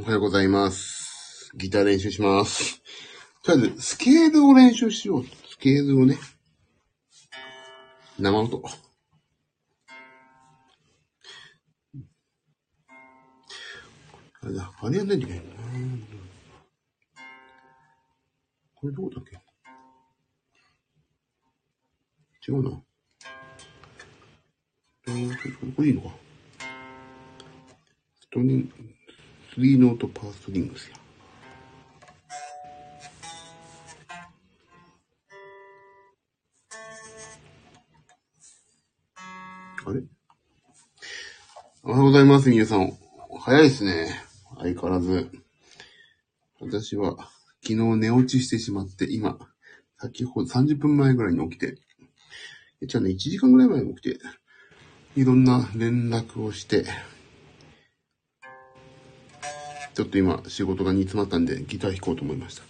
おはようございます。ギター練習します。とりあえず、スケールを練習しよう。スケールをね。生音。あれだ、あれやんないといけないな。これどこだっけ？違うな。えー、これいいのか？ストリン、スリーノートパーストリングスや。あれ？おはようございます、皆さん。早いですね。相変わらず。私は昨日寝落ちしてしまって、今、先ほど30分前ぐらいに起きて、じゃあね、1時間ぐらい前に起きて、いろんな連絡をして、ちょっと今仕事が煮詰まったんでギター弾こうと思いました。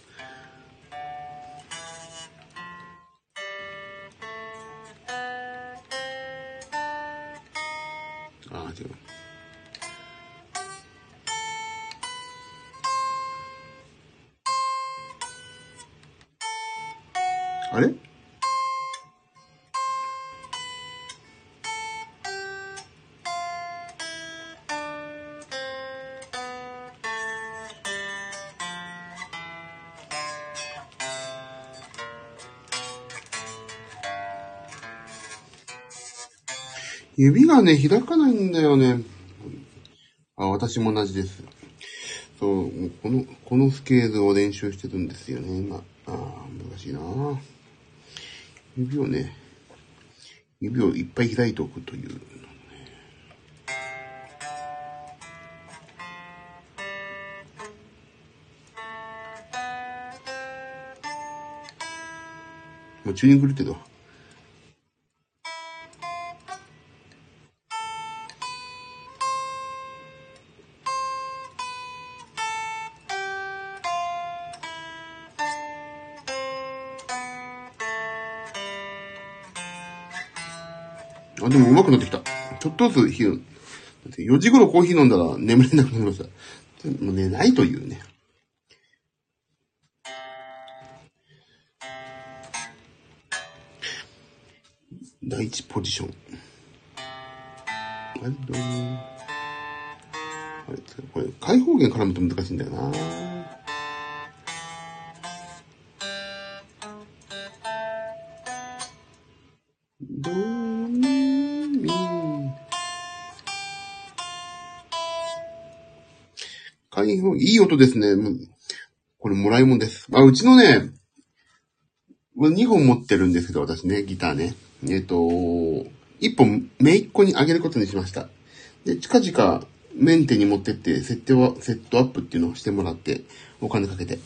指がね、開かないんだよね。あ、私も同じです。そう、もうこの、このスケールを練習してるんですよね、今。ああ、難しいな指をね、指をいっぱい開いておくという。もうチューニング狂ってるわ。あ、でも上手くなってきた。ちょっとずつ火を、だって4時頃コーヒー飲んだら眠れなくなりました。もう寝ないというね。第一ポジション。あれ、どう？あれ、これ、開放弦絡むと難しいんだよな。開放、いい音ですね。これもらいもんです。あ、うちのね、2本持ってるんですけど、私ね、ギターね。えっ、と、1本、めいっ子にあげることにしました。で、近々、メンテに持ってって、設定は、セットアップっていうのをしてもらって、お金かけて。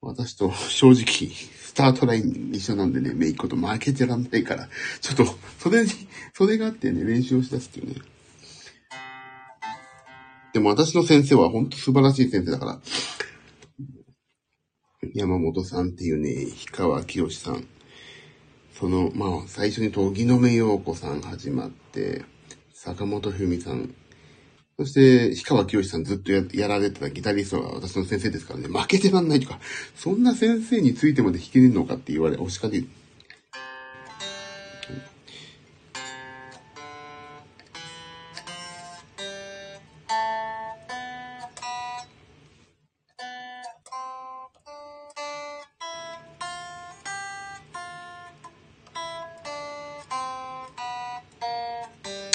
私と正直、スタートライン一緒なんでね、めいっ子と負けてらんないから、ちょっと、それに、それがあってね、練習をしだすっていうね。でも私の先生は本当素晴らしい先生だから、山本さんっていうね、氷川きよしさん。その、まあ、最初に時の目陽子さん始まって、坂本文さん。そして、氷川きよしさんずっとやられてたギタリストが私の先生ですからね、負けてらんないとか、そんな先生についてまで弾けるのかって言われ、お叱り。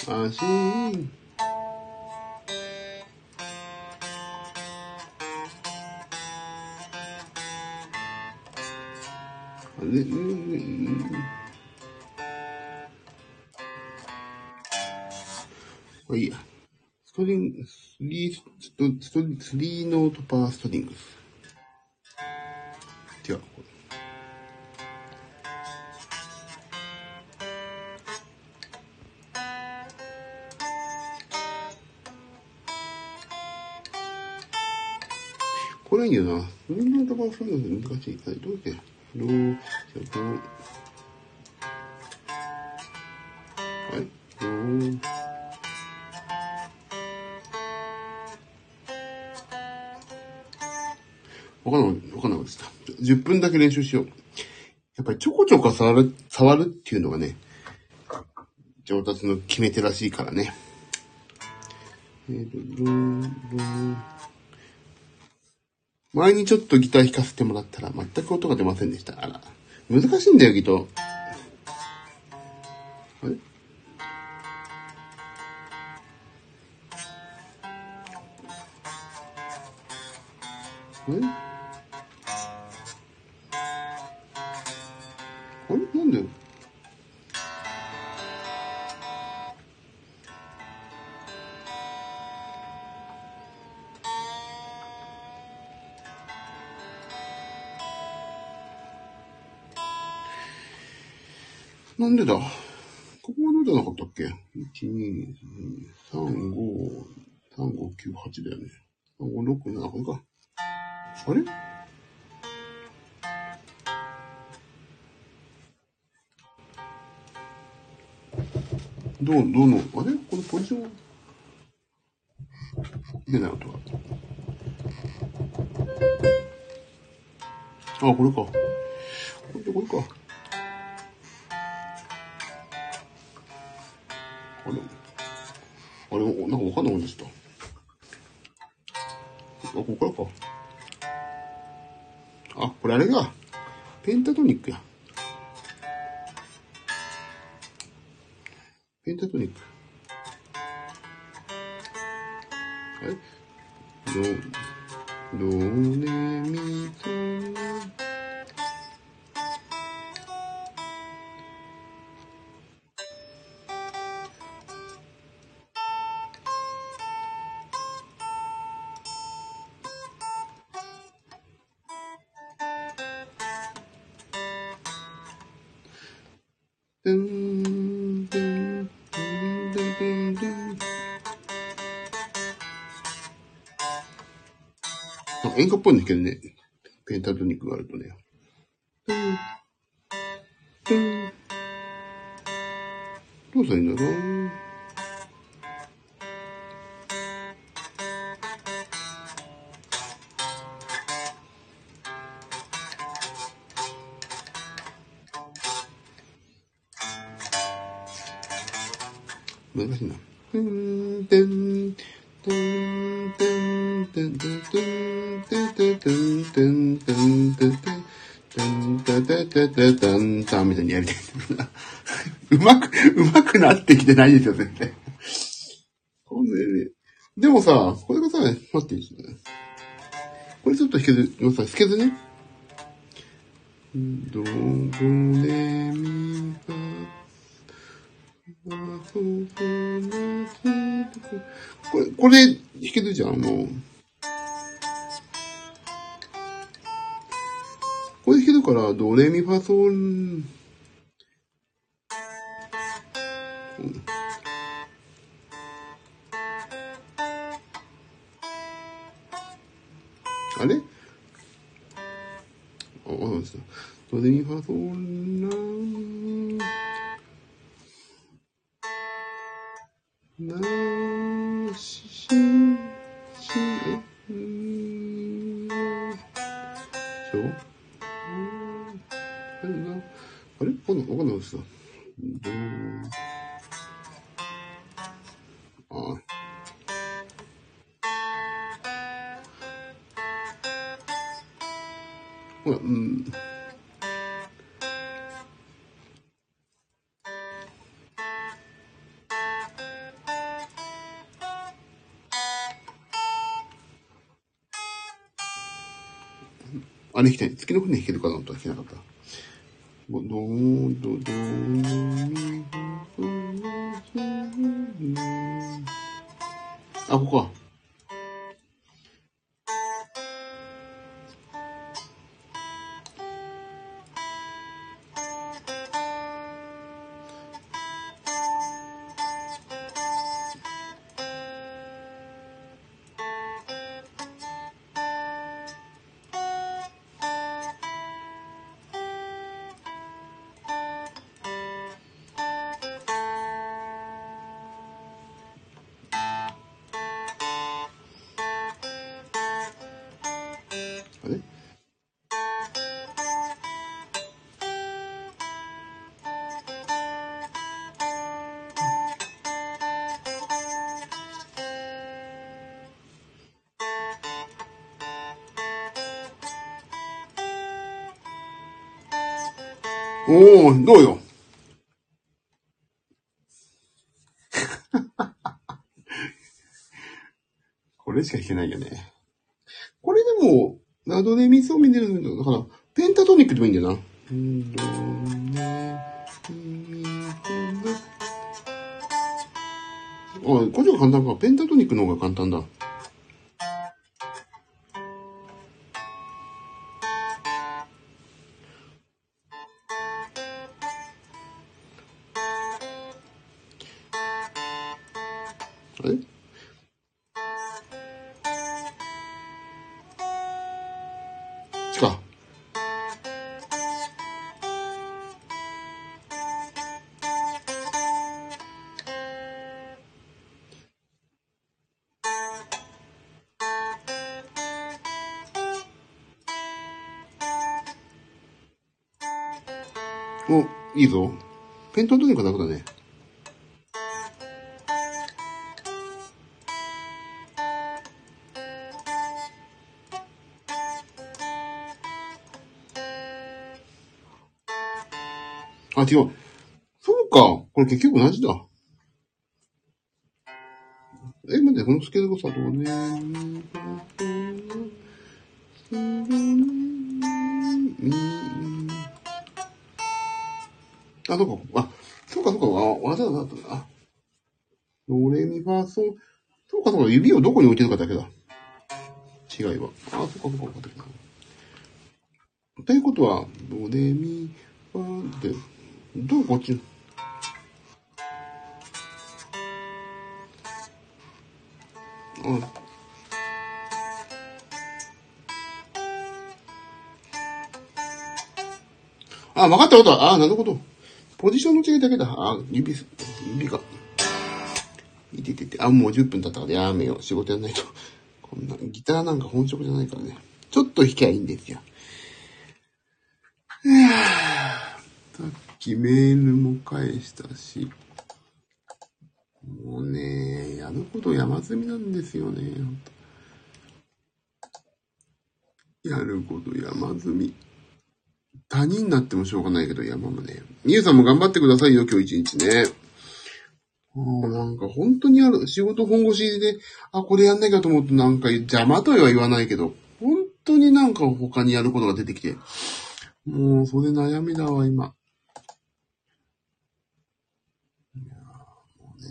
安心。あれうんこれいいや。ストリング、スリー、ストストスリーノートパーストリングこれいいんだよな。スリーノートパーストリングス難しい。あれどうやってどう、じゃ、はい。どう、わかんない、わかんなかった。10分だけ練習しよう。やっぱりちょこちょこ触る、触るっていうのがね、上達の決め手らしいからね。えーと、ルンルン前にちょっとギター弾かせてもらったら全く音が出ませんでした。あら。難しいんだよ、ギター。あれ？あれ？あれ？なんで？なんでだ？ここはどうじゃなかったっけ ?1、2、3、5、3、5、9、8だよね。3、5、6、7、これか。あれ？どう、どうの、あれ？このポジション？出ない音が。あ、これか。これ、これか。あれ？あれ、なんかわかんなくなっちゃった。あ、ここからか。あ、これあれが、ペンタトニックや。ペンタトニック。あれド、ド、レ、ミ、ソ、ドゥン、ドゥン、ドゥン、ドゥン、ドゥン、ドゥン。あ、演歌っぽいんだけどね。ペンタトニックがあるとね。ドゥン、ドゥン。どうしたらいいんだろう？きてないですよ、絶対。でもさ、これがさ、待っていいですねこれちょっと弾けず、今さ、弾けずね。これ、これ、弾けるじゃん、もう。これ弾けるから、ドレミファソン。あれ？あ、わかりました。ドレミファソンラン。な？し、し、し、え、ん、しょ？あれ？な、あれわかんない、わかんないですあれ弾きたい。月の船弾けるかなとは弾けなかった。どどーどどーみおー、どうよ？これしか弾けないよね。これでも、ナドレミソミ出るんだから、ペンタトニックでもいいんだよな。あ、こっちが簡単か。ペンタトニックの方が簡単だ。お、いいぞ。ペンタトニックは楽だね。あ、違う。そうか。これ結局同じだ。え、待って、このスケールがさ、どうね。あ、そうか。あ、そうか、そうか。あ、わざわざ、あ。ドレミファソそうか、そうか。指をどこに置いてるかだけだ。違いは。あ、そうか、そうか、分かってきた。ということは、ドレミファで、どうこっち？うん。あ、分かった分かった。あ、なるほど。ポジションの違いだけだ。あ、指、指が。いててて。あ、もう10分経ったからやめよう。仕事やんないと。こんな、ギターなんか本職じゃないからね。ちょっと弾きゃいいんですよ。さっきメールも返したし。もうね、やること山積みなんですよね。やること山積み。他人になってもしょうがないけど、山もね。みゆさんも頑張ってくださいよ、今日一日ね。もうなんか本当にある、仕事本腰で、あ、これやんなきゃと思うとなんか邪魔とは言わないけど、本当になんか他にやることが出てきて、もうそれ悩みだわ、今。いやもうね、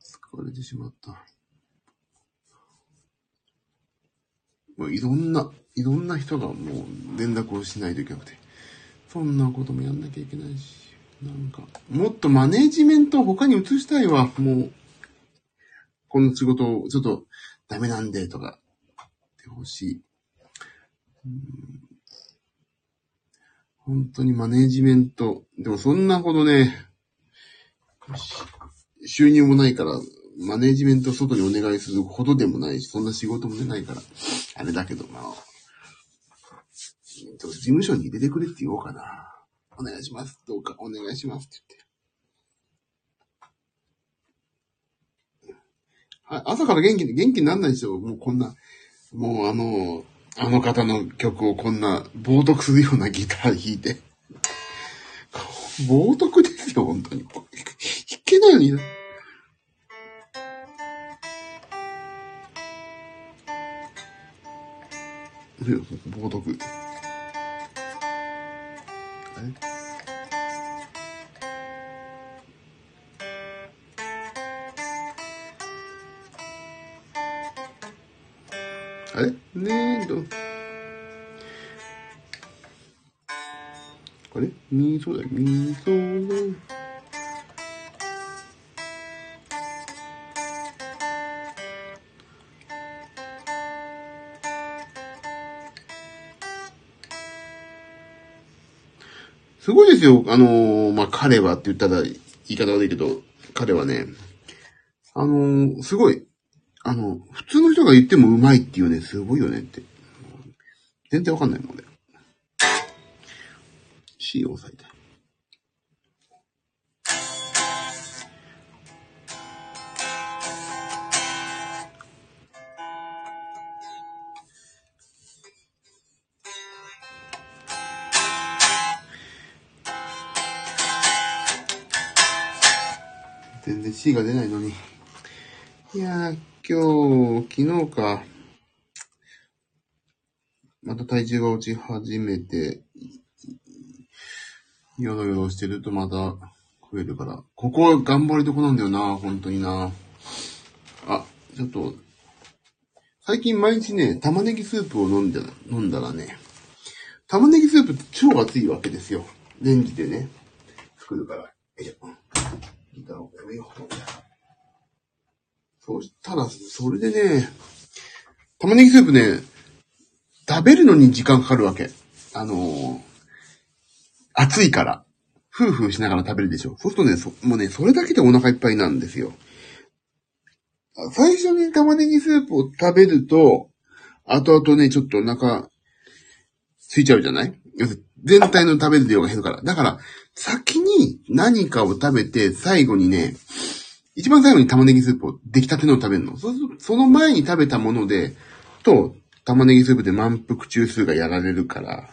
疲れてしまった。もういろんな、いろんな人がもう連絡をしないといけなくて、そんなこともやんなきゃいけないし、なんか、もっとマネージメントを他に移したいわ、もう。この仕事をちょっとダメなんでとか、ってほしい。本当にマネージメント。でもそんなほどね、収入もないから、マネージメント外にお願いするほどでもないし、そんな仕事も出ないから、あれだけど、まあ、えっと事務所に入れてくれって言おうかな。お願いします。どうかお願いしますって言って。はい、朝から元気に、元気になんないでしょ。もうこんな、もうあの、あの方の曲をこんな冒涜するようなギター弾いて。冒涜ですよ、本当に。弾けないのに冒涜。あれあれねえと。あれ？みそだ、みそだ。ですよ、あのー、まあ、彼はって言ったら言い方悪いけど、彼はね、あのー、すごい、あの、普通の人が言ってもうまいっていうね、すごいよねって。全然わかんないもんね。C を押さえたい。1位が出ないのに。いやー、今日、昨日か。また体重が落ち始めて、よろよろしてるとまた増えるから。ここは頑張りどこなんだよな、本当にな。あ、ちょっと、最近毎日ね、玉ねぎスープを飲んだ飲んだらね、玉ねぎスープって超熱いわけですよ。レンジでね、作るから。よいしょ。ギターをやめよう。そしたら、それでね、玉ねぎスープね、食べるのに時間かかるわけ。あのー、暑いから。ふうふうしながら食べるでしょ。そうするとね、そもうね、それだけでお腹いっぱいなんですよ。最初に玉ねぎスープを食べると、後々ね、ちょっとお腹、ついちゃうじゃない？全体の食べる量が減るから。だから、先に何かを食べて、最後にね、一番最後に玉ねぎスープを出来たてのを食べるの。そうすると、その前に食べたもので、と、玉ねぎスープで満腹中枢がやられるから、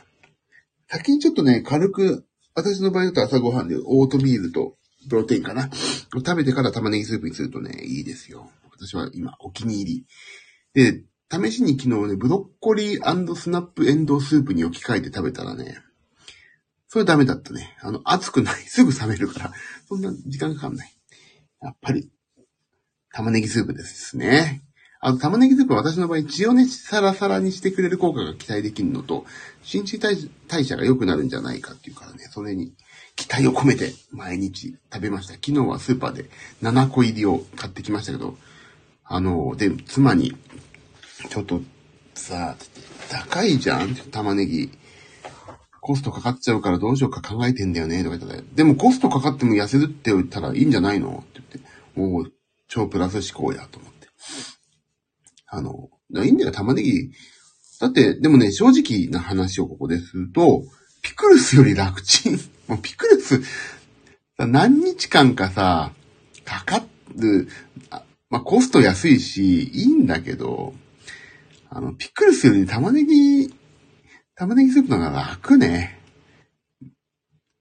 先にちょっとね、軽く、私の場合だと朝ごはんでオートミールとプロテインかな。食べてから玉ねぎスープにするとね、いいですよ。私は今、お気に入り。で、試しに昨日ね、ブロッコリースナップエンドウスープに置き換えて食べたらね、それダメだったね。あの、熱くない。すぐ冷めるから。そんな時間かかんない。やっぱり、玉ねぎスープですね。あの、玉ねぎスープは私の場合、血をね、サラサラにしてくれる効果が期待できるのと、新陳代謝が良くなるんじゃないかっていうからね、それに期待を込めて毎日食べました。昨日はスーパーで7個入りを買ってきましたけど、あの、で、妻に、ちょっとさあ、高いじゃん？玉ねぎ。コストかかっちゃうからどうしようか考えてんだよね、とか言ってたでもコストかかっても痩せるって言ったらいいんじゃないの？って言って、おお、超プラス思考や、と思って。あの、いいんだよ、玉ねぎ。だって、でもね、正直な話をここですると、ピクルスより楽ちん。もうピクルス、何日間かさ、かかる、まあ、コスト安いし、いいんだけど、あの、ピクルスより玉ねぎ、玉ねぎスープの方が楽ね。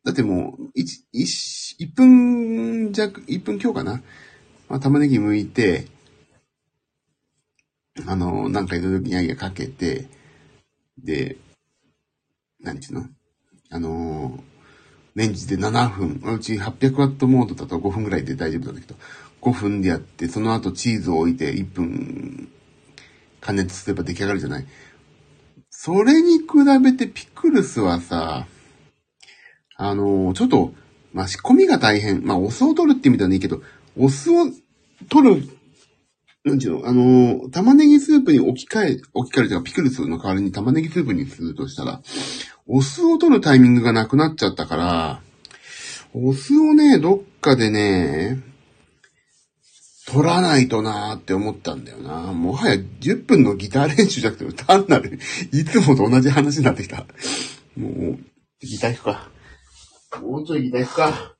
だってもう、一、一、一分弱、一分強かな。まあ、玉ねぎ剥いて、あの、なんかいろいろギャギャかけて、で、何ちゅうの？あの、レンジで7分、うち800ワットモードだと5分ぐらいで大丈夫なんだけど、5分でやって、その後チーズを置いて1分加熱すれば出来上がるじゃない？それに比べてピクルスはさ、あの、ちょっと、まあ、仕込みが大変。まあ、お酢を取るって意味ではいいけど、お酢を取る、なんちゅうの、あの、玉ねぎスープに置き換え、置き換えるというか、ピクルスの代わりに玉ねぎスープにするとしたら、お酢を取るタイミングがなくなっちゃったから、お酢をね、どっかでね、取らないとなーって思ったんだよな。もはや10分のギター練習じゃなくて、単なる、いつもと同じ話になってきた。もう、ギター弾くか。もうちょいギター弾くか。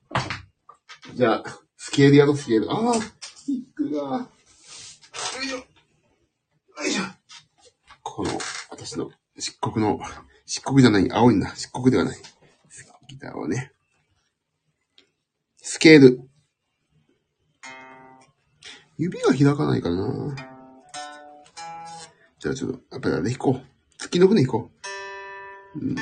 じゃあ、スケールやろ、スケール。ああ、スティックが。よいしょ。よいしょ。この、私の漆黒の、漆黒じゃない、青いな。漆黒ではない。ギターをね。スケール。指が開かないかな。じゃあちょっと、やっぱりあれ弾こう。月の船弾こう。うん。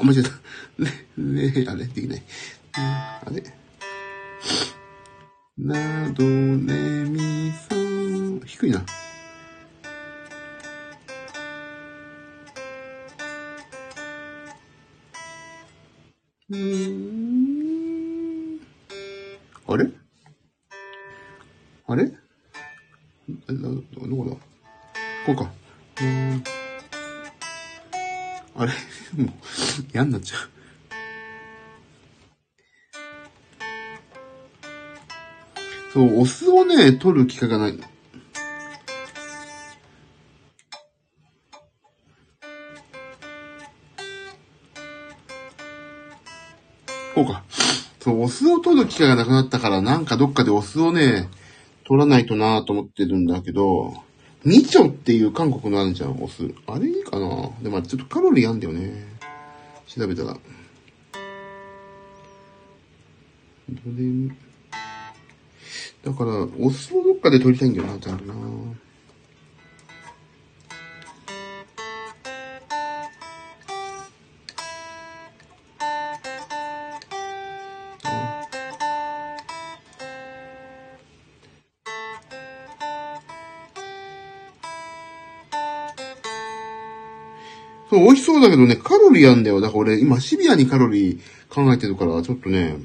あ、間違えた。ね、ね、あれ？できない。うん、あれ？など、ね、み、そ、低いな。こうか。あれ？もう、嫌になっちゃう。そう、お酢をね、取る機会がない。こうか。そう、お酢を取る機会がなくなったから、なんかどっかでお酢をね、取らないとなぁと思ってるんだけど、みちょっていう韓国のあるじゃん、お酢。あれいいかな？でもちょっとカロリーあんだよね。調べたら。だから、お酢をどっかで取りたいんだよな、ちゃんとな。そう、美味しそうだけどね、カロリーあんだよ。だから俺、今シビアにカロリー考えてるから、ちょっとね、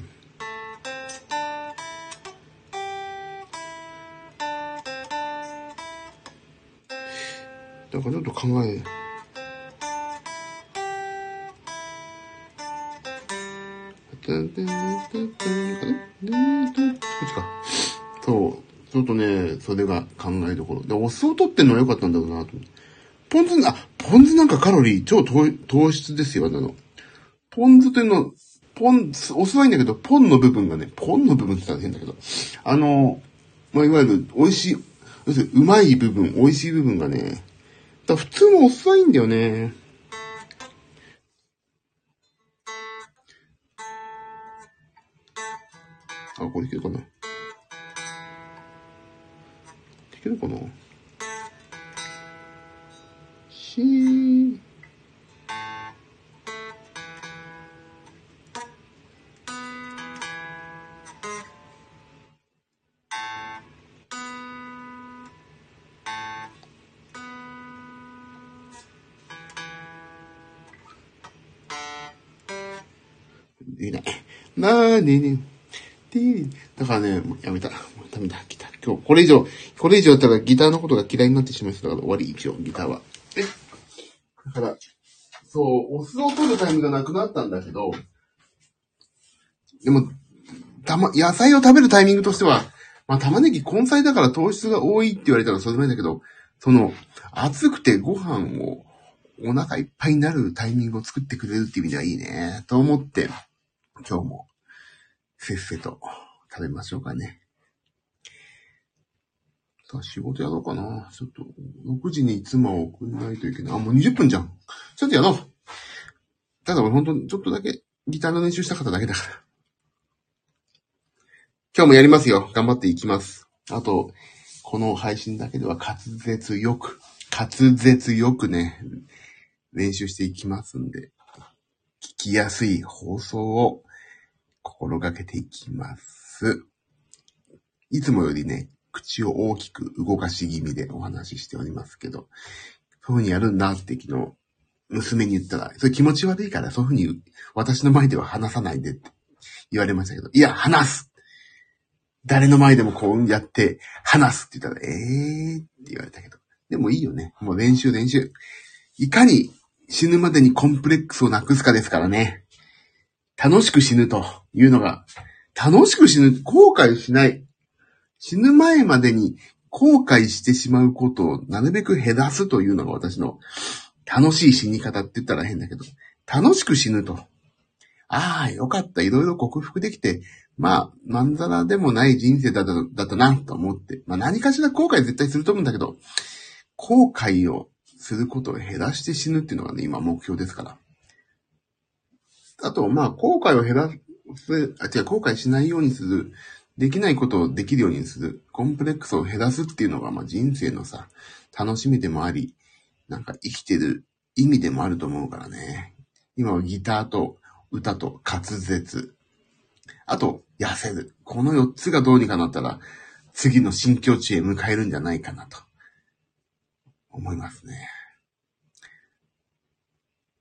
だからちょっと考え、こっちか。そう。ちょっとね、それが考えどころ。で、お酢を取ってんのは良かったんだろうなと。ポン酢、あ、ポン酢なんかカロリー超糖質ですよ、あの。ポン酢というの、ポン、お酢はいいんだけど、ポンの部分がね、ポンの部分って言ったら変だけど、あの、まあ、いわゆる美味しい、要するにうまい部分、美味しい部分がね、だ普通のお酢はいいんだよね。なーにに。だからね、やめた。もうダメだ、ギター。今日、これ以上、これ以上やったらギターのことが嫌いになってしまいそうだから終わり、一応、ギターは。えだから、そう、お酢を取るタイムがなくなったんだけど、でも、たま、野菜を食べるタイミングとしては、まあ、玉ねぎ根菜だから糖質が多いって言われたらそれでもいいんだけど、その、暑くてご飯をお腹いっぱいになるタイミングを作ってくれるっていう意味ではいいね、と思って、今日も、せっせと食べましょうかね。さあ、仕事やろうかな。ちょっと、6時に妻を送んないといけない。あ、もう20分じゃん。ちょっとやろう。ただ俺ほんと、ちょっとだけギターの練習したかっただけだから。今日もやりますよ。頑張っていきます。あと、この配信だけでは滑舌よく、滑舌よくね、練習していきますんで、聞きやすい放送を心がけていきます。いつもよりね、口を大きく動かし気味でお話ししておりますけど、そういう風にやるんだって昨日、娘に言ったら、それ気持ち悪いからそういう風に私の前では話さないでって言われましたけど、いや、話す誰の前でもこうやって話すって言ったら、ええーって言われたけど。でもいいよね。もう練習練習。いかに死ぬまでにコンプレックスをなくすかですからね。楽しく死ぬというのが、楽しく死ぬ、後悔しない。死ぬ前までに後悔してしまうことをなるべく減らすというのが私の楽しい死に方って言ったら変だけど、楽しく死ぬと。ああ、よかった。いろいろ克服できて、まあ、まんざらでもない人生だっただったなと思って。まあ何かしら後悔絶対すると思うんだけど、後悔をすることを減らして死ぬっていうのがね、今目標ですから。あと、まあ、後悔を減らす、あ、違う、後悔しないようにする。できないことをできるようにする。コンプレックスを減らすっていうのが、まあ、人生のさ、楽しみでもあり、なんか生きてる意味でもあると思うからね。今はギターと歌と滑舌。あと、痩せる。この4つがどうにかなったら、次の新境地へ迎えるんじゃないかなと、思いますね。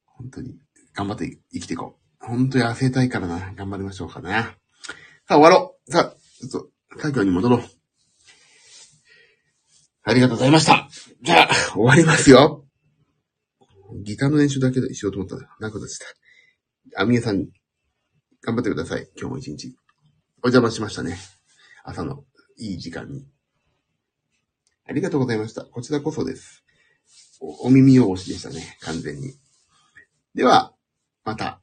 本当に、頑張って生きていこう。本当に痩せたいからな。頑張りましょうかね。さあ、終わろう。さあ、ちょっと、家業に戻ろう。ありがとうございました。じゃあ、終わりますよ。ギターの練習だけでしようと思ったら、なくなっちゃった。あみえさん、頑張ってください。今日も一日。お邪魔しましたね。朝のいい時間に。ありがとうございました。こちらこそです。おお耳汚しでしたね。完全に。では、また、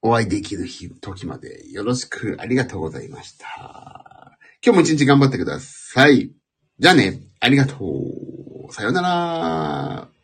お会いできる日、時までよろしくありがとうございました。今日も一日頑張ってください。じゃあね、ありがとう。さようなら。